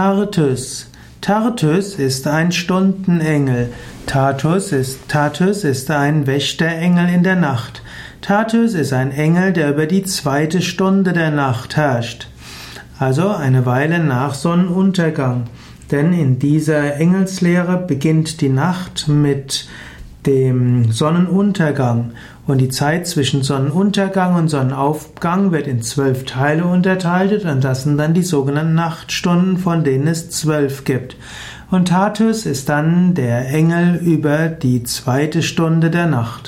Tartus. Tartus ist ein Stundenengel. Tatus ist, Tatus ist ein Wächterengel in der Nacht. Tatus ist ein Engel, der über die zweite Stunde der Nacht herrscht. Also eine Weile nach Sonnenuntergang. Denn in dieser Engelslehre beginnt die Nacht mit dem Sonnenuntergang und die Zeit zwischen Sonnenuntergang und Sonnenaufgang wird in zwölf Teile unterteilt und das sind dann die sogenannten Nachtstunden, von denen es zwölf gibt. Und Tatus ist dann der Engel über die zweite Stunde der Nacht.